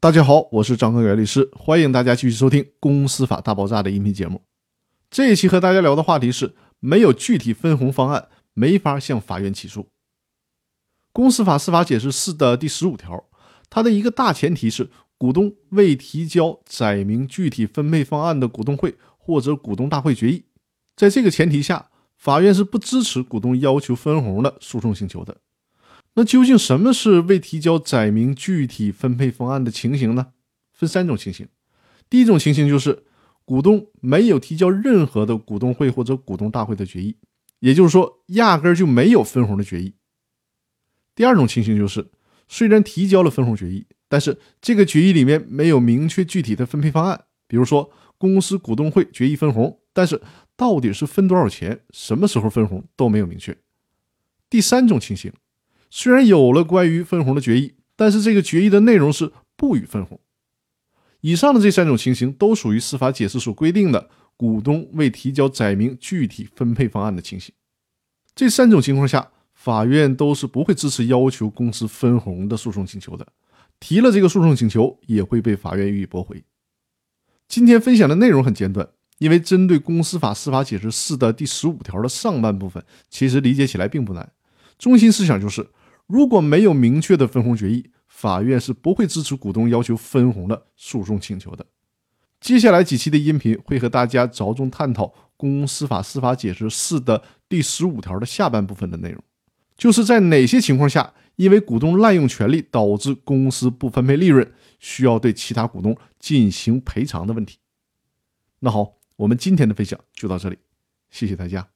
大家好，我是张根源律师，欢迎大家继续收听《公司法大爆炸》的音频节目。这一期和大家聊的话题是：没有具体分红方案，没法向法院起诉。《公司法司法解释四》的第十五条，它的一个大前提是，股东未提交载明具体分配方案的股东会或者股东大会决议。在这个前提下，法院是不支持股东要求分红的诉讼请求的。那究竟什么是未提交载明具体分配方案的情形呢？分三种情形。第一种情形就是股东没有提交任何的股东会或者股东大会的决议，也就是说压根儿就没有分红的决议。第二种情形就是虽然提交了分红决议，但是这个决议里面没有明确具体的分配方案，比如说公司股东会决议分红，但是到底是分多少钱、什么时候分红都没有明确。第三种情形。虽然有了关于分红的决议，但是这个决议的内容是不予分红。以上的这三种情形都属于司法解释所规定的股东未提交载明具体分配方案的情形。这三种情况下，法院都是不会支持要求公司分红的诉讼请求的。提了这个诉讼请求，也会被法院予以驳回。今天分享的内容很简短，因为针对公司法司法解释四的第十五条的上半部分，其实理解起来并不难。中心思想就是。如果没有明确的分红决议，法院是不会支持股东要求分红的诉讼请求的。接下来几期的音频会和大家着重探讨《公司法司法解释四》的第十五条的下半部分的内容，就是在哪些情况下，因为股东滥用权利导致公司不分配利润，需要对其他股东进行赔偿的问题。那好，我们今天的分享就到这里，谢谢大家。